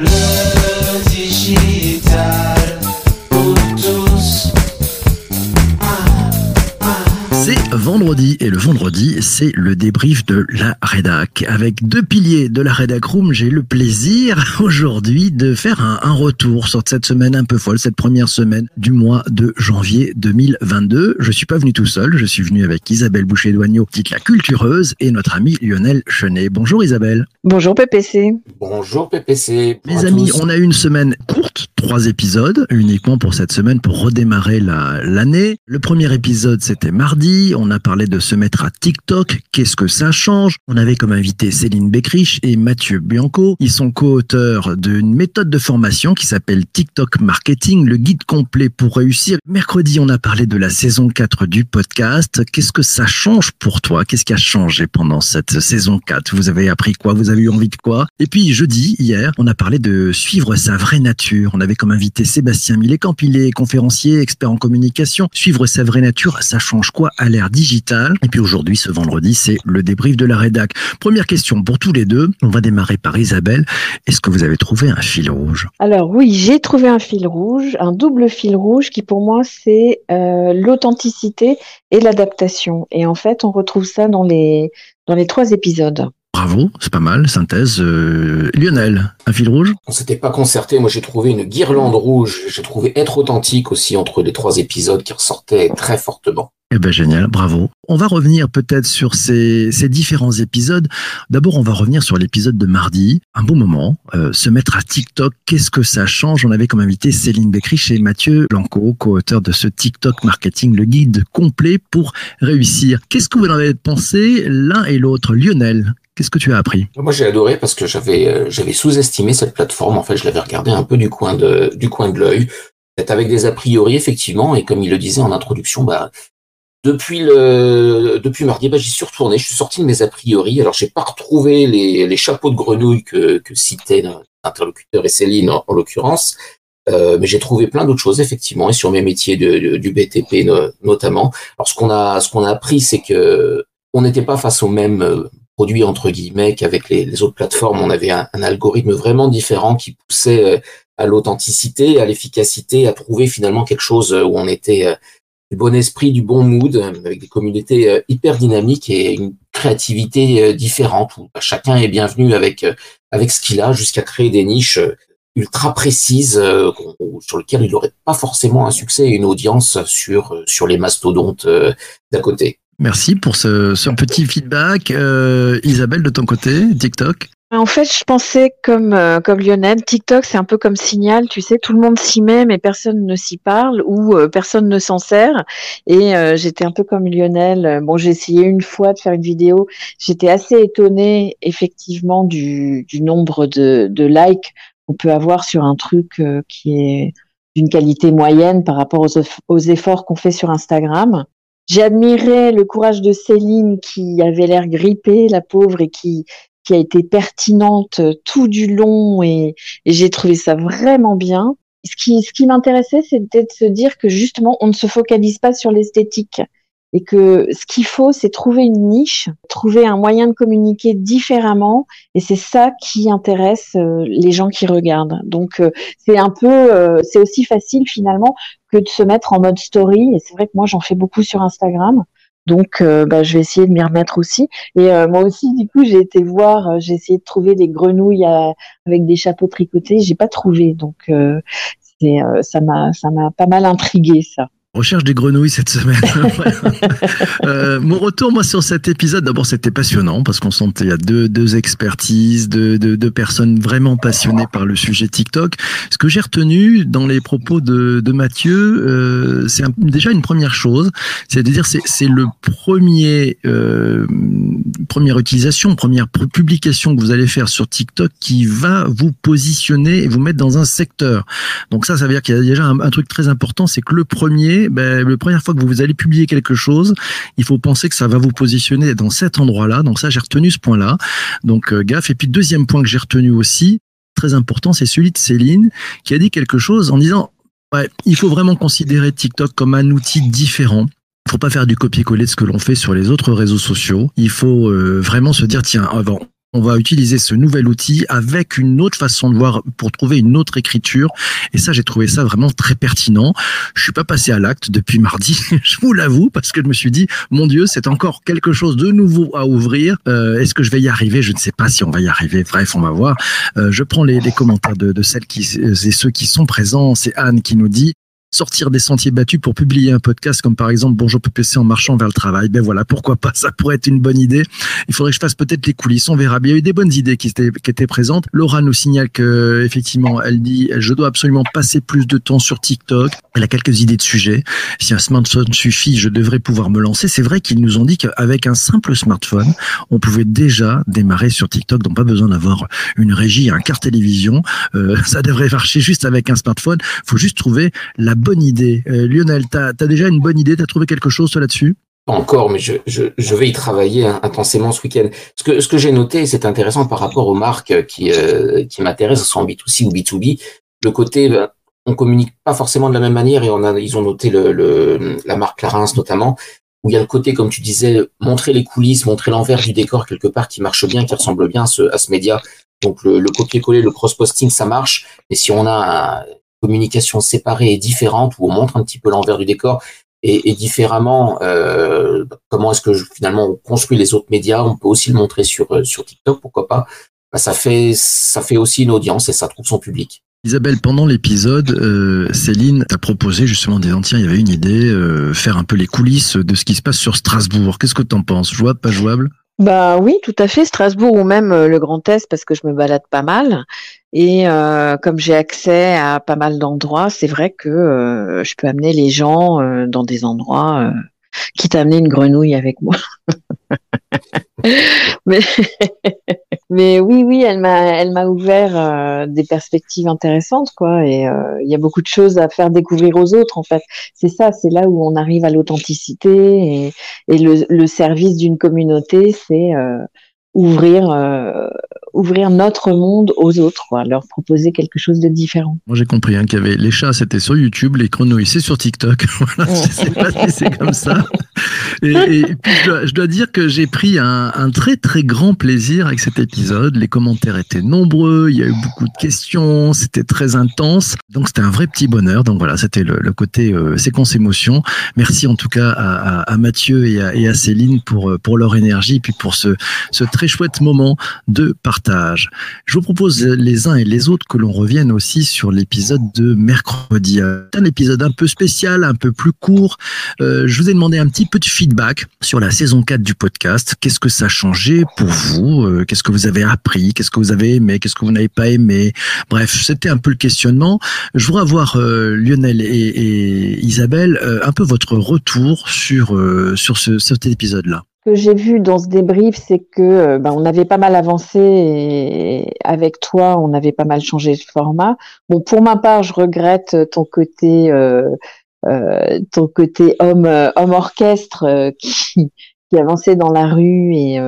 Le digital pour tous. C'est vendredi et le vendredi, c'est le débrief de la rédac. Avec deux piliers de la rédac room, j'ai le plaisir aujourd'hui de faire un, un retour sur cette semaine un peu folle, cette première semaine du mois de janvier 2022. Je suis pas venu tout seul, je suis venu avec Isabelle Boucher-Douagneau, dite la cultureuse, et notre ami Lionel Chenet. Bonjour Isabelle. Bonjour PPC. Bonjour PPC. Les amis, on a eu une semaine courte, trois épisodes uniquement pour cette semaine pour redémarrer la- l'année. Le premier épisode c'était mardi, on a parlé de se mettre à TikTok, qu'est-ce que ça change? On avait comme invité Céline Beckrich et Mathieu Bianco. Ils sont co-auteurs d'une méthode de formation qui s'appelle TikTok Marketing, le guide complet pour réussir. Mercredi, on a parlé de la saison 4 du podcast. Qu'est-ce que ça change pour toi? Qu'est-ce qui a changé pendant cette saison 4 Vous avez appris quoi? Vous avez eu envie de quoi? Et puis jeudi, hier, on a parlé de suivre sa vraie nature. On avait comme invité Sébastien Millécamp, il est conférencier, expert en communication. Suivre sa vraie nature, ça change quoi? À l'ère digitale? Et puis aujourd'hui, ce vendredi, c'est le débrief de la rédac. Première question pour tous les deux. On va démarrer par Isabelle. Est-ce que vous avez trouvé un fil rouge? Alors oui, j'ai trouvé un fil rouge, un double fil rouge qui pour moi c'est euh, l'authenticité et l'adaptation. Et en fait, on retrouve ça dans les dans les trois épisodes. Bravo, c'est pas mal. Synthèse. Euh, Lionel, un fil rouge? On s'était pas concerté. Moi, j'ai trouvé une guirlande rouge. J'ai trouvé être authentique aussi entre les trois épisodes qui ressortaient très fortement. Eh ben génial, bravo. On va revenir peut-être sur ces, ces différents épisodes. D'abord, on va revenir sur l'épisode de mardi. Un bon moment, euh, se mettre à TikTok, qu'est-ce que ça change? On avait comme invité Céline Beckrich et Mathieu Blanco, co-auteur de ce TikTok Marketing, le guide complet pour réussir. Qu'est-ce que vous en avez pensé l'un et l'autre? Lionel, qu'est-ce que tu as appris? Moi, j'ai adoré parce que j'avais euh, j'avais sous-estimé cette plateforme. En fait, je l'avais regardé un peu du coin de du coin de l'œil, peut-être avec des a priori effectivement. Et comme il le disait en introduction, bah depuis le depuis mardi, bah, j'y suis retourné. Je suis sorti de mes a priori. Alors, j'ai pas retrouvé les, les chapeaux de grenouille que que citait notre interlocuteur et Céline en, en l'occurrence. Euh, mais j'ai trouvé plein d'autres choses effectivement et sur mes métiers de, de- du BTP no- notamment. Alors ce qu'on a ce qu'on a appris c'est que on n'était pas face au même euh, produit entre guillemets qu'avec les, autres plateformes. On avait un, algorithme vraiment différent qui poussait euh, à l'authenticité, à l'efficacité, à trouver finalement quelque chose où on était euh, du bon esprit, du bon mood, avec des communautés euh, hyper dynamiques et une créativité euh, différente où chacun est bienvenu avec euh, avec ce qu'il a jusqu'à créer des niches ultra précises sur lesquelles il n'aurait pas forcément un succès et une audience sur sur les mastodontes d'à côté. Merci pour ce, ce petit feedback. Isabelle, de ton côté, TikTok En fait, je pensais comme euh, comme Lionel, TikTok c'est un peu comme Signal, tu sais, tout le monde s'y met mais personne ne s'y parle ou euh, personne ne s'en sert. Et euh, j'étais un peu comme Lionel. Bon, j'ai essayé une fois de faire une vidéo. Aux assez étonnée effectivement du, du nombre de, de likes qu'on peut avoir sur un truc euh, qui est d'une qualité moyenne par rapport aux, aux efforts qu'on fait sur Instagram. Admiré le courage de Céline qui avait l'air grippée, la pauvre, et qui qui a été pertinente euh, tout du long et, et j'ai trouvé ça vraiment bien. Ce qui, ce qui m'intéressait, c'était de se dire que justement, on ne se focalise pas sur l'esthétique et que ce qu'il faut, c'est trouver une niche, trouver un moyen de communiquer différemment et c'est ça qui intéresse euh, les gens qui regardent. Donc, euh, c'est un peu, euh, c'est aussi facile finalement que de se mettre en mode story et c'est vrai que moi, j'en fais beaucoup sur Instagram. Donc, euh, bah, je vais essayer de m'y remettre aussi. Et euh, moi aussi, du coup, j'ai été voir, euh, j'ai essayé de trouver des grenouilles avec des chapeaux tricotés. J'ai pas trouvé, donc euh, c'est, ça m'a, ça m'a pas mal intrigué ça. Recherche des grenouilles cette semaine. euh, mon retour, moi, sur cet épisode, d'abord, c'était passionnant parce qu'on sentait il y a deux, deux expertises, deux, deux, deux personnes vraiment passionnées par le sujet TikTok. Ce que j'ai retenu dans les propos de, de Mathieu, euh, c'est un- déjà une première chose, c'est de dire c'est c'est le premier euh, première utilisation, première pu- publication que vous allez faire sur TikTok qui va vous positionner et vous mettre dans un secteur. Donc ça, ça veut dire qu'il y a déjà un, un truc très important, c'est que le premier, ben, la première fois que vous allez publier quelque chose, il faut penser que ça va vous positionner dans cet endroit-là. Donc ça, j'ai retenu ce point-là. Donc euh, gaffe. Et puis deuxième point que j'ai retenu aussi, très important, c'est celui de Céline qui a dit quelque chose en disant, il faut vraiment considérer TikTok comme un outil différent. Il faut pas faire du copier-coller de ce que l'on fait sur les autres réseaux sociaux. Il faut euh, vraiment se dire, tiens, avant, on va utiliser ce nouvel outil avec une autre façon de voir pour trouver une autre écriture. Et ça, j'ai trouvé ça vraiment très pertinent. Je suis pas passé à l'acte depuis mardi, je vous l'avoue, parce que je me suis dit, mon Dieu, c'est encore quelque chose de nouveau à ouvrir. Euh, Est-ce que je vais y arriver? Je ne sais pas si on va y arriver. Bref, on va voir. Euh, je prends les, les commentaires de, de celles qui et ceux qui sont présents. C'est Anne qui nous dit sortir des sentiers battus pour publier un podcast comme par exemple Bonjour PPC en marchant vers le travail. Ben voilà, pourquoi pas, ça pourrait être une bonne idée. Il faudrait que je fasse peut-être les coulisses, on verra. Il y a eu des bonnes idées qui étaient, présentes. Laura nous signale que effectivement, elle dit je dois absolument passer plus de temps sur TikTok. Elle a quelques idées de sujets. Si un smartphone suffit, je devrais pouvoir me lancer. C'est vrai qu'ils nous ont dit qu'avec un simple smartphone, on pouvait déjà démarrer sur TikTok, donc pas besoin d'avoir une régie, un car télévision. Euh, ça devrait marcher juste avec un smartphone. faut juste trouver la bonne idée. Euh, Lionel, tu as, déjà une bonne idée? Tu as trouvé quelque chose là-dessus? Encore, mais je, vais y travailler intensément ce week-end. Ce que, j'ai noté, c'est intéressant par rapport aux marques qui, euh, qui m'intéressent, soit en B2C ou B2B. Le côté, ben, on communique pas forcément de la même manière et ils ont noté la marque Clarins notamment, où il y a le côté, comme tu disais, montrer les coulisses, montrer l'envers du décor quelque part qui marche bien, qui ressemble bien à ce, média. Donc le, le copier-coller, le cross-posting, ça marche. Mais si on a communication séparée et différente où on montre un petit peu l'envers du décor et, et différemment euh, comment est-ce que je, finalement on construit les autres médias on peut aussi le montrer sur euh, sur TikTok pourquoi pas bah, ça fait ça fait aussi une audience et ça trouve son public Isabelle, pendant l'épisode, euh, Céline t'a proposé justement des tiens, il y avait une idée, euh, faire un peu les coulisses de ce qui se passe sur Strasbourg. Qu'est-ce que tu en penses? Jouable, pas jouable? Bah oui, tout à fait. Strasbourg ou même le Grand Est, parce que je me balade pas mal. Et euh, comme j'ai accès à pas mal d'endroits, c'est vrai que euh, je peux amener les gens euh, dans des endroits, quitte à amener une grenouille avec moi. mais, mais oui, oui, elle m'a, elle m'a ouvert des perspectives intéressantes, quoi. Et il y a beaucoup de choses à faire découvrir aux autres, en fait. C'est ça, c'est là où on arrive à l'authenticité et, et le, le service d'une communauté, c'est ouvrir euh, ouvrir notre monde aux autres, quoi, leur proposer quelque chose de différent. Moi j'ai compris hein, qu'il y avait les chats c'était sur YouTube, les grenouilles c'est sur TikTok. voilà, je sais pas si c'est comme ça. Et, puis je dois, je dois, dire que j'ai pris un, un, très très grand plaisir avec cet épisode. Les commentaires étaient nombreux, il y a eu beaucoup de questions, c'était très intense. Donc c'était un vrai petit bonheur. Donc voilà, c'était le, le, côté euh, séquence émotion. Merci en tout cas à, à, à Mathieu et à, et à, Céline pour pour leur énergie et puis pour ce ce très chouette moment de partage. Je vous propose les uns et les autres que l'on revienne aussi sur l'épisode de mercredi. Un épisode un peu spécial, un peu plus court. Euh, je vous ai demandé un petit peu de feedback sur la saison 4 du podcast. Qu'est-ce que ça a changé pour vous? Euh, Qu'est-ce que vous avez appris? Qu'est-ce que vous avez aimé? Qu'est-ce que vous n'avez pas aimé? Bref, c'était un peu le questionnement. Je voudrais avoir euh, Lionel et, Isabelle euh, un peu votre retour sur sur ce, cet épisode-là que j'ai vu dans ce débrief, c'est que ben, on avait pas mal avancé et avec toi, on avait pas mal changé de format. Bon, pour ma part, je regrette ton côté, ton côté homme, homme orchestre euh, qui, qui avançait dans la rue et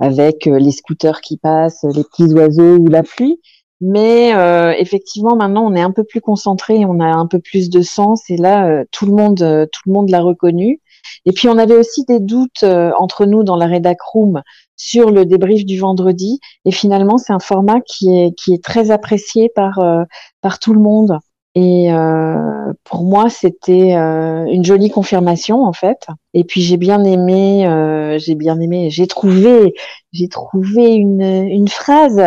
avec les scooters qui passent, les petits oiseaux ou la pluie. Mais effectivement, maintenant, on est un peu plus concentré, on a un peu plus de sens et là, tout le monde, tout le monde l'a reconnu. Et puis on avait aussi des doutes euh, entre nous dans la rédac room sur le débrief du vendredi. Et finalement, c'est un format qui est qui est très apprécié par euh, par tout le monde. Et euh, pour moi, c'était euh, une jolie confirmation en fait. Et puis j'ai bien aimé, euh, j'ai bien aimé, j'ai trouvé, j'ai trouvé une, une phrase.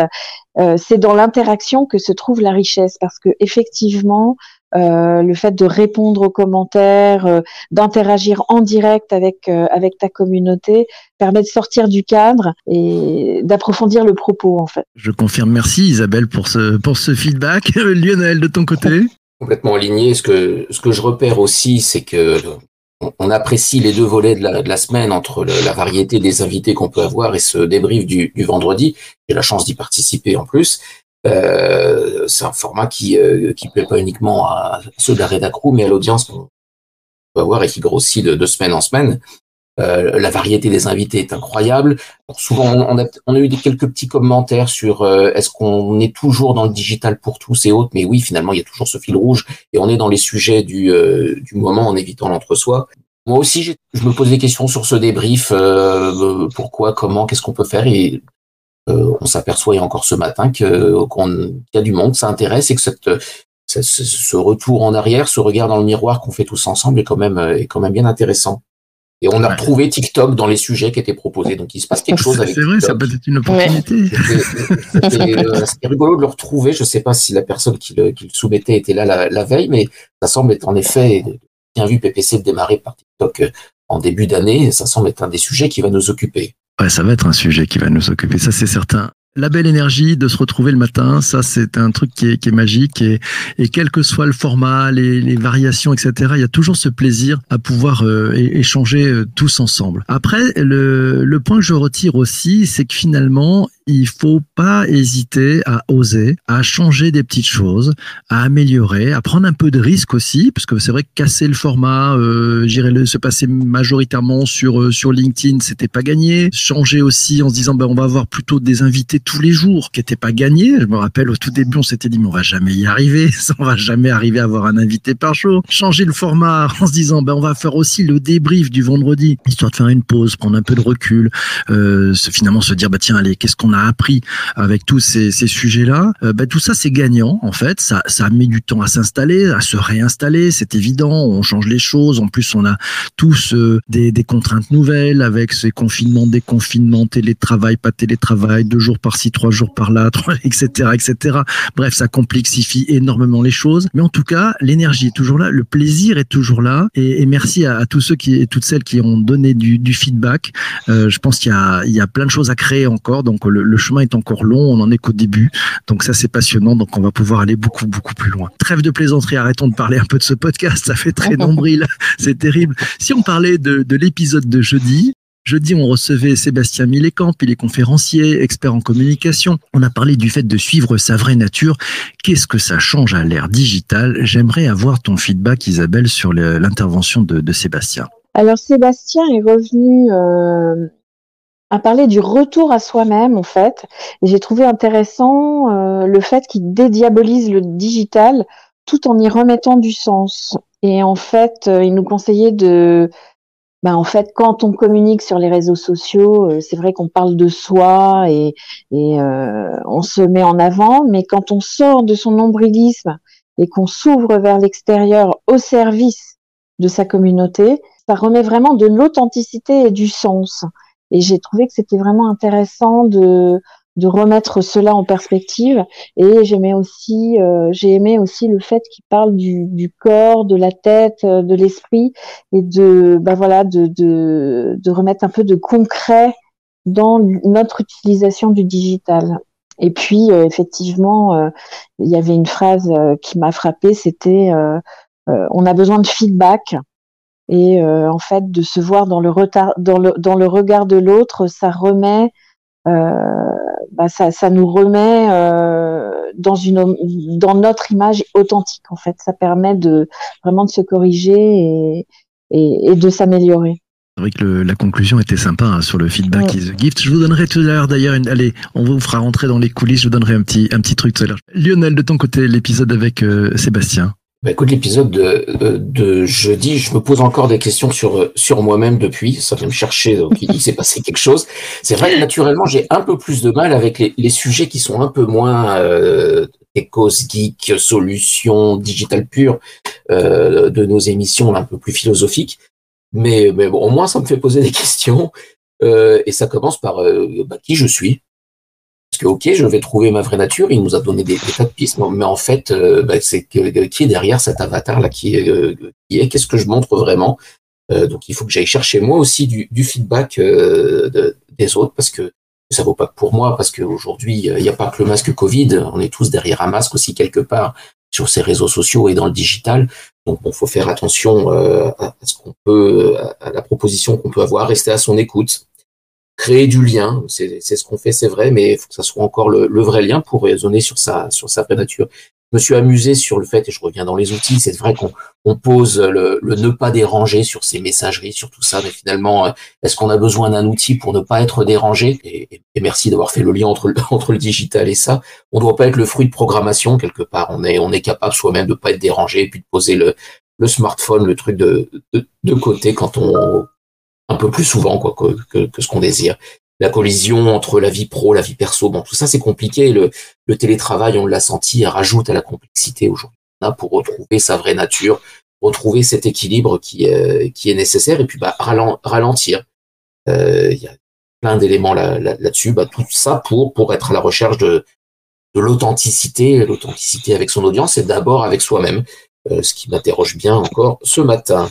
Euh, c'est dans l'interaction que se trouve la richesse, parce que effectivement, euh, le fait de répondre aux commentaires, euh, d'interagir en direct avec avec ta communauté permet de sortir du cadre et d'approfondir le propos en fait. Je confirme. Merci Isabelle pour ce pour ce feedback. Lionel de ton côté. Complètement aligné. Ce que ce que je repère aussi, c'est que on apprécie les deux volets de la, de la semaine entre la variété des invités qu'on peut avoir et ce débrief du, du vendredi. J'ai la chance d'y participer en plus. Euh, c'est un format qui euh, qui plaît pas uniquement à ceux de la mais à l'audience qu'on peut avoir et qui grossit de, de semaine en semaine. Euh, la variété des invités est incroyable. souvent, on a, on a eu des, quelques petits commentaires sur euh, est-ce qu'on est toujours dans le digital pour tous et autres, mais oui, finalement, il y a toujours ce fil rouge et on est dans les sujets du, euh, du moment en évitant l'entre-soi. Moi aussi, je me pose des questions sur ce débrief. pourquoi, comment, qu'est-ce qu'on peut faire et euh, on s'aperçoit encore ce matin que qu'il y a du monde, ça intéresse et que cette, ce, ce retour en arrière, ce regard dans le miroir qu'on fait tous ensemble est quand même est quand même bien intéressant. Et on a Ouais. retrouvé TikTok dans les sujets qui étaient proposés. Donc il se passe quelque chose avec c'est vrai, ça peut être une opportunité. C'était- C'était euh, rigolo de le retrouver. Je sais pas si la personne qui le, qui le soumettait était là la, la veille, mais ça semble être en effet bien vu PPC de démarrer par TikTok euh, en début d'année. Ça semble être un des sujets qui va nous occuper. Ouais, ça va être un sujet qui va nous occuper, ça c'est certain. La belle énergie de se retrouver le matin, ça c'est un truc qui est, magique et, et quel que soit le format, les, variations, etc., il y a toujours ce plaisir à pouvoir euh, échanger euh, tous ensemble. Après, le, le point que je retire aussi, c'est que finalement, il faut pas hésiter à oser, à changer des petites choses, à améliorer, à prendre un peu de risque aussi, parce que c'est vrai que casser le format, euh, le se passer majoritairement sur euh, sur LinkedIn, c'était pas gagné. Changer aussi en se disant ben on va avoir plutôt des invités tous les jours, qui n'était pas gagné. Je me rappelle au tout début, on s'était dit mais on va jamais y arriver, on va jamais arriver à avoir un invité par jour. Changer le format en se disant ben on va faire aussi le débrief du vendredi, histoire de faire une pause, prendre un peu de recul, euh, finalement se dire bah tiens allez qu'est-ce qu'on a appris avec tous ces, sujets-là, euh, bah, tout ça c'est gagnant en fait. Ça, ça met du temps à s'installer, à se réinstaller, c'est évident. On change les choses. En plus, on a tous euh, des, contraintes nouvelles avec ces confinements, déconfinements, télétravail, pas télétravail, deux jours par-ci, trois jours par-là, etc., etc. Bref, ça complexifie énormément les choses. Mais en tout cas, l'énergie est toujours là, le plaisir est toujours là. Et, merci à, tous ceux qui et toutes celles qui ont donné du, feedback. Euh, je pense qu'il y a, il y a plein de choses à créer encore. Donc le, le chemin est encore long. On en est qu'au début. Donc ça c'est passionnant. Donc on va pouvoir aller beaucoup beaucoup plus loin. Trêve de plaisanterie. Arrêtons de parler un peu de ce podcast. Ça fait très nombril. C'est terrible. Si on parlait de, de l'épisode de jeudi. Jeudi, on recevait Sébastien Millécamp, il est conférencier, expert en communication. On a parlé du fait de suivre sa vraie nature. Qu'est-ce que ça change à l'ère digitale? J'aimerais avoir ton feedback, Isabelle, sur l'intervention de, de Sébastien. Alors Sébastien est revenu euh, à parler du retour à soi-même en fait. Et j'ai trouvé intéressant euh, le fait qu'il dédiabolise le digital tout en y remettant du sens. Et en fait, euh, il nous conseillait de, ben en fait, quand on communique sur les réseaux sociaux, euh, c'est vrai qu'on parle de soi et, et euh, on se met en avant, mais quand on sort de son nombrilisme et qu'on s'ouvre vers l'extérieur au service de sa communauté, ça remet vraiment de l'authenticité et du sens. Et j'ai trouvé que c'était vraiment intéressant de, de remettre cela en perspective. Et j'aimais aussi, euh, j'ai aimé aussi le fait qu'il parle du, du corps, de la tête, euh, de l'esprit, et de, bah voilà, de, de, de remettre un peu de concret dans notre utilisation du digital. Et puis, euh, effectivement, euh, il y avait une phrase euh, qui m'a frappée, c'était euh, on a besoin de feedback et euh, en fait de se voir dans le retard dans le dans le regard de l'autre ça remet euh, bah, ça ça nous remet euh, dans une dans notre image authentique en fait ça permet de vraiment de se corriger et et, et de s'améliorer C'est vrai que le- la conclusion était sympa hein, sur le feedback Ouais. is a gift. Je vous donnerai tout à l'heure d'ailleurs, une- allez, on vous fera rentrer dans les coulisses, je vous donnerai un petit, un petit truc tout à l'heure. Lionel, de ton côté, l'épisode avec euh, Sébastien. Bah, écoute, l'épisode de, de, jeudi, je me pose encore des questions sur, sur moi-même depuis. Ça vient me chercher, donc il, s'est passé quelque chose. C'est vrai que naturellement, j'ai un peu plus de mal avec les, les sujets qui sont un peu moins euh, techos, geek, solutions, digital pure euh, de nos émissions un peu plus philosophiques. Mais, mais bon, au moins, ça me fait poser des questions. Euh, et ça commence par euh, bah, qui je suis. Que, ok, je vais trouver ma vraie nature. Il nous a donné des, tas de pistes, mais en fait, euh, bah, c'est que, qui est derrière cet avatar-là, qui est, euh, qui est, qu'est-ce que je montre vraiment? Euh, donc, il faut que j'aille chercher moi aussi du, feedback euh, de- des autres, parce que ça vaut pas que pour moi, parce qu'aujourd'hui, il n'y a pas que le masque Covid. On est tous derrière un masque aussi quelque part sur ces réseaux sociaux et dans le digital. Donc, bon, faut faire attention euh, à, ce qu'on peut, à la proposition qu'on peut avoir, rester à son écoute créer du lien, c'est ce qu'on fait, c'est vrai, mais il faut que ça soit encore le, le vrai lien pour raisonner sur sa, sur sa vraie nature. Je me suis amusé sur le fait, et je reviens dans les outils, c'est vrai qu'on on pose le, le ne pas déranger sur ces messageries, sur tout ça, mais finalement, euh, est-ce qu'on a besoin d'un outil pour ne pas être dérangé? Et, et- merci d'avoir fait le lien entre, le- entre le digital et ça. On ne doit pas être le fruit de programmation quelque part. On est, on est capable soi-même de pas être dérangé et puis de poser le, le smartphone, le truc de, de, de côté quand on, un peu plus souvent quoi, que, ce qu'on désire. la collision entre la vie pro, la vie perso. Bon, tout ça c'est compliqué. Le, télétravail, on l'a senti, rajoute à la complexité aujourd'hui. Pour retrouver sa vraie nature, retrouver cet équilibre qui, qui est nécessaire et puis bah, ralentir. Euh, il y a plein d'éléments là-dessus. Là, bah, tout ça pour pour être à la recherche de de l'authenticité, l'authenticité avec son audience et d'abord avec soi-même, euh, ce qui m'interroge bien encore ce matin.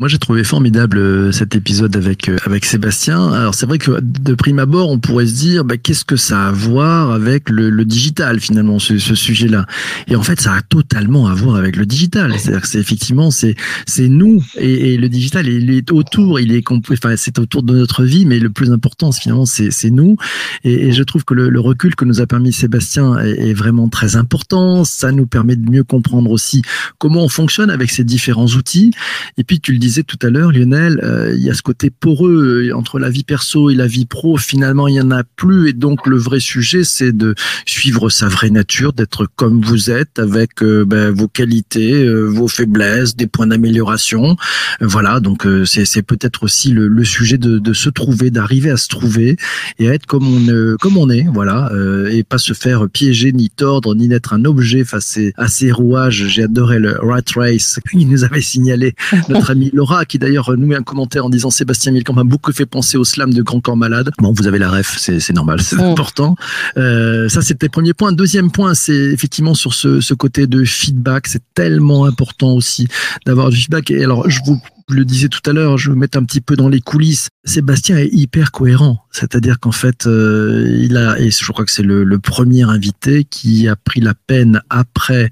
Moi, j'ai trouvé formidable euh, cet épisode avec euh, avec Sébastien. Alors, c'est vrai que de prime abord, on pourrait se dire, bah, qu'est-ce que ça a à voir avec le, le digital finalement, ce, ce sujet-là? Et en fait, ça a totalement à voir avec le digital. C'est-à-dire que c'est effectivement, c'est c'est nous et, et, le digital, il est autour, il est enfin, c'est autour de notre vie, mais le plus important, finalement, c'est c'est nous. Et, et, je trouve que le, le, recul que nous a permis Sébastien est, est vraiment très important. Ça nous permet de mieux comprendre aussi comment on fonctionne avec ces différents outils. Et puis, tu le dis disais tout à l'heure, Lionel, euh, il y a ce côté poreux euh, entre la vie perso et la vie pro. Finalement, il y en a plus, et donc le vrai sujet, c'est de suivre sa vraie nature, d'être comme vous êtes, avec euh, ben, vos qualités, vos faiblesses, des points d'amélioration. voilà, donc c'est peut-être aussi le, le sujet de, de, se trouver, d'arriver à se trouver et à être comme on comme on est, voilà, et pas se faire piéger ni tordre ni d'être un objet face à ces rouages. J'ai adoré le Rat Race qu'il nous avait signalé notre ami Laura, qui d'ailleurs nous met un commentaire en disant Sébastien Milcamp m'a beaucoup fait penser au slam de Grand Corps Malade. Bon, vous avez la ref, c'est normal, c'est important. Euh, ça, c'était le premier point. Deuxième point, c'est effectivement sur ce, ce côté de feedback. C'est tellement important aussi d'avoir du feedback. Et alors, je vous je le disais tout à l'heure, je vais mettre un petit peu dans les coulisses. Sébastien est hyper cohérent, c'est-à-dire qu'en fait, euh, il a, et je crois que c'est le, premier invité qui a pris la peine après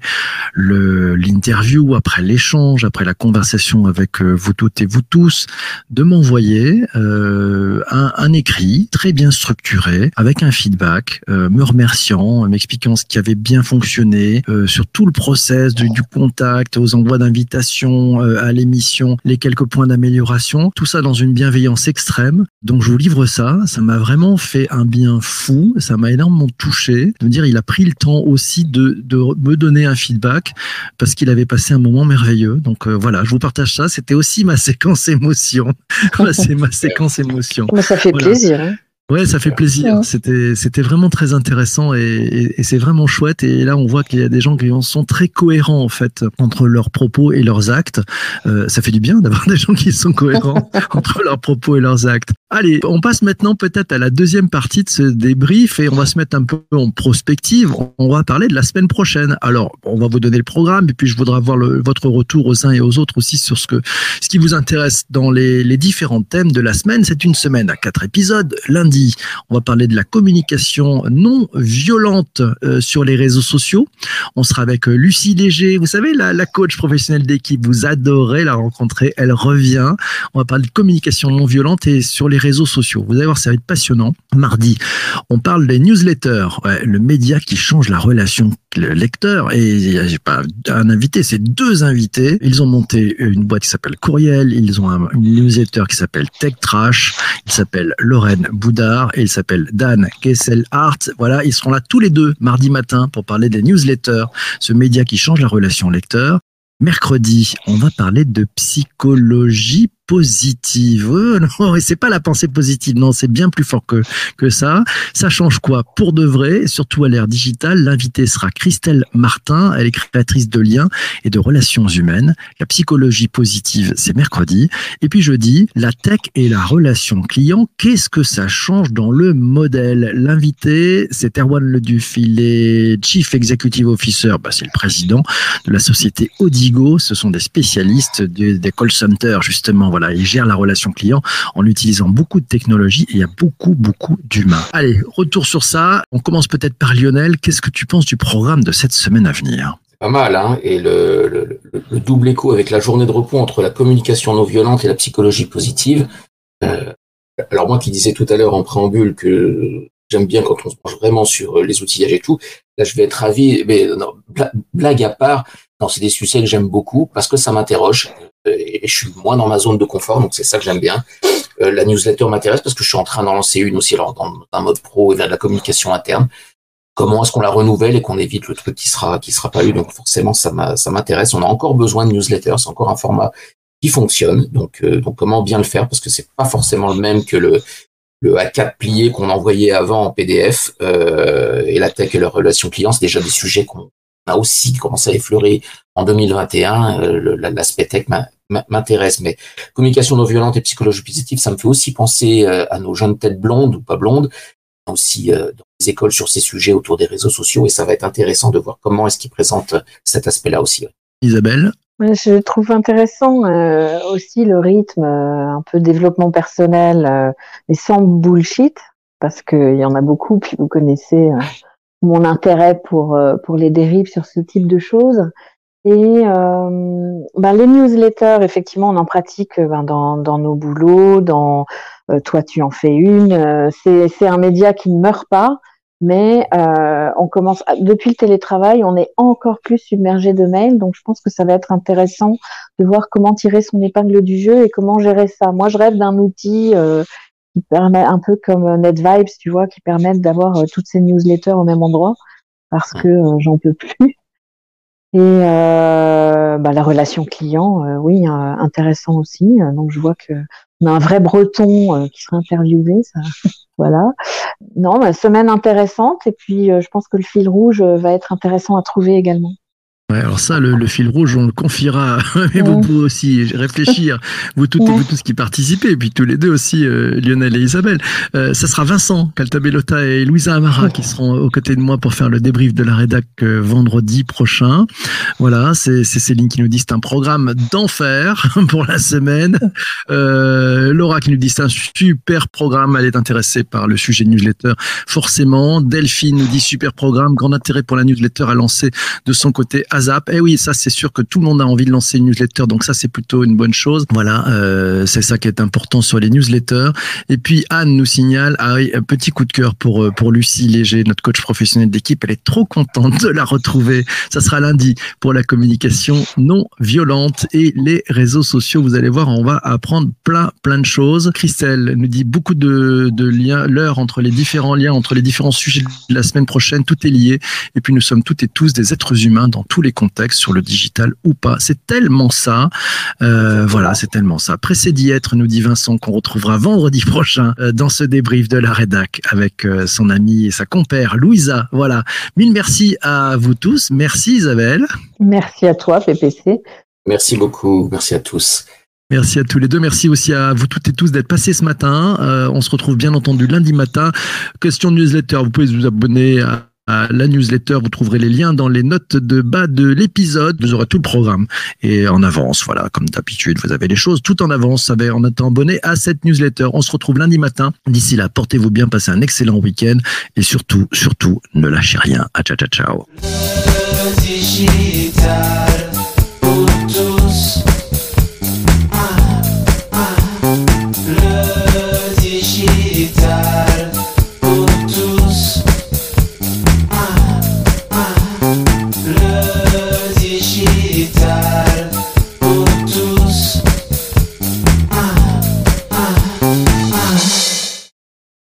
l'interview, après l'échange, après la conversation avec euh, vous toutes et vous tous, de m'envoyer euh, un, écrit très bien structuré, avec un feedback, me remerciant, m'expliquant ce qui avait bien fonctionné sur tout le process du, contact, aux envois d'invitation à l'émission, lesquels quelques points d'amélioration, tout ça dans une bienveillance extrême. Donc je vous livre ça, ça m'a vraiment fait un bien fou, ça m'a énormément touché, de me dire il a pris le temps aussi de, de me donner un feedback parce qu'il avait passé un moment merveilleux. Donc euh, voilà, je vous partage ça, c'était aussi ma séquence émotion. C'est ma séquence émotion. Mais ça fait voilà. plaisir. Hein Ouais, ça fait plaisir. C'était c'était vraiment très intéressant et, et, et c'est vraiment chouette. Et là, on voit qu'il y a des gens qui sont très cohérents en fait entre leurs propos et leurs actes. Euh, ça fait du bien d'avoir des gens qui sont cohérents entre leurs propos et leurs actes. Allez, on passe maintenant peut-être à la deuxième partie de ce débrief et on va se mettre un peu en prospective. On va parler de la semaine prochaine. Alors, on va vous donner le programme et puis je voudrais avoir votre retour aux uns et aux autres aussi sur ce que ce qui vous intéresse dans les, les différents thèmes de la semaine. C'est une semaine à quatre épisodes. Lundi on va parler de la communication non violente euh, sur les réseaux sociaux. On sera avec euh, Lucie Léger, vous savez, la, la coach professionnelle d'équipe. Vous adorez la rencontrer. Elle revient. On va parler de communication non violente et sur les réseaux sociaux. Vous allez voir, ça va être passionnant. Mardi, on parle des newsletters, le média qui change la relation lecteur. Et j'ai pas un invité, c'est deux invités. Ils ont monté une boîte qui s'appelle Courriel. Ils ont un, newsletter qui s'appelle Tech Trash. Il s'appelle Lorraine Boudard et il s'appelle Dan Kessel-Hart. Voilà, ils seront là tous les deux mardi matin pour parler des newsletters, ce média qui change la relation lecteur. Mercredi, on va parler de psychologie positive. Euh, non, et c'est pas la pensée positive, non, c'est bien plus fort que, que ça. Ça change quoi? Pour de vrai, surtout à l'ère digitale, l'invité sera Christelle Martin, elle est créatrice de liens et de relations humaines. La psychologie positive, c'est mercredi. Et puis jeudi, la tech et la relation client, qu'est-ce que ça change dans le modèle? L'invité, c'est Erwan Leduf, il Chief Executive Officer, bah, c'est le président de la société Odigo, ce sont des spécialistes des, des call centers, justement, il gère la relation client en utilisant beaucoup de technologies et il y a beaucoup, beaucoup d'humains. Allez, retour sur ça. On commence peut-être par Lionel. Qu'est-ce que tu penses du programme de cette semaine à venir? Pas mal, hein et le, le, le, double écho avec la journée de repos entre la communication non violente et la psychologie positive. Euh, alors moi qui disais tout à l'heure en préambule que j'aime bien quand on se penche vraiment sur les outillages et tout, là je vais être ravi, mais blague à part, c'est des sujets que j'aime beaucoup parce que ça m'interroge et je suis moins dans ma zone de confort, donc c'est ça que j'aime bien. Euh, la newsletter m'intéresse parce que je suis en train d'en lancer une aussi, alors dans un mode pro et de la communication interne. Comment est-ce qu'on la renouvelle et qu'on évite le truc qui sera qui sera pas eu? Donc forcément, ça m'intéresse. On a encore besoin de newsletter, c'est encore un format qui fonctionne. Donc, euh, donc comment bien le faire? Parce que c'est pas forcément le même que le le A4 plié qu'on envoyait avant en PDF euh, et la tech et leur relation client, c'est déjà des sujets qu'on a aussi commencé à effleurer en 2021. Euh, L'aspect tech m'intéresse, mais communication non violente et psychologie positive, ça me fait aussi penser euh, à nos jeunes têtes blondes ou pas blondes, aussi euh, dans les écoles sur ces sujets autour des réseaux sociaux, et ça va être intéressant de voir comment est-ce qu'ils présentent cet aspect-là aussi. Isabelle? Je trouve intéressant euh, aussi le rythme, euh, un peu développement personnel, euh, mais sans bullshit, parce qu'il y en a beaucoup, puis vous connaissez mon intérêt pour, pour les dérives sur ce type de choses. Et ben, les newsletters, effectivement, on en pratique ben, dans, dans nos boulots, dans Toi tu en fais une. c'est un média qui ne meurt pas, mais euh, on commence depuis le télétravail, on est encore plus submergé de mails, donc je pense que ça va être intéressant de voir comment tirer son épingle du jeu et comment gérer ça. Moi, je rêve d'un outil euh, qui permet un peu comme NetVibes, tu vois, qui permettent d'avoir euh, toutes ces newsletters au même endroit parce que j'en peux plus. Et bah, la relation client, oui, intéressant aussi. Donc je vois que on a un vrai Breton qui sera interviewé, ça, voilà. Non, bah, semaine intéressante et puis euh, je pense que le fil rouge euh, va être intéressant à trouver également. Ouais, alors ça, le, fil rouge, on le confiera. Mais vous pouvez aussi réfléchir, vous toutes et vous tous qui participez, et puis tous les deux aussi, euh, Lionel et Isabelle. Euh, ça sera Vincent Caltabellota et Louisa Amara qui seront aux côtés de moi pour faire le débrief de la rédac euh, vendredi prochain. Voilà, c'est Céline qui nous dit c'est un programme d'enfer pour la semaine. Laura qui nous dit c'est un super programme, elle est intéressée par le sujet newsletter, forcément. Delphine nous dit super programme, grand intérêt pour la newsletter à lancer de son côté et Eh oui, ça c'est sûr que tout le monde a envie de lancer une newsletter, donc ça c'est plutôt une bonne chose. Voilà, euh, c'est ça qui est important sur les newsletters. Et puis Anne nous signale, ah oui, un petit coup de cœur pour euh, pour Lucie Léger, notre coach professionnel d'équipe. Elle est trop contente de la retrouver. Ça sera lundi pour la communication non violente et les réseaux sociaux. Vous allez voir, on va apprendre plein plein de choses. Christelle nous dit beaucoup de, de liens, l'heure entre les différents liens, entre les différents sujets de la semaine prochaine. Tout est lié. Et puis nous sommes toutes et tous des êtres humains dans tous les contextes, sur le digital ou pas. C'est tellement ça. Euh, voilà, c'est tellement ça. Pressé d'y être, nous dit Vincent, qu'on retrouvera vendredi prochain euh, dans ce débrief de la rédac avec euh, son amie et sa compère Louisa. Voilà. Mille merci à vous tous. Merci Isabelle. Merci à toi, PPC. Merci beaucoup. Merci à tous. Merci à tous les deux. Merci aussi à vous toutes et tous d'être passés ce matin. on se retrouve bien entendu lundi matin. Question newsletter, vous pouvez vous abonner à la newsletter. Vous trouverez les liens dans les notes de bas de l'épisode. Vous aurez tout le programme et en avance. Voilà, comme d'habitude, vous avez les choses tout en avance. En étant abonné à cette newsletter. On se retrouve lundi matin. D'ici là, portez-vous bien, passez un excellent week-end et surtout, surtout, ne lâchez rien. À ciao, ciao, ciao.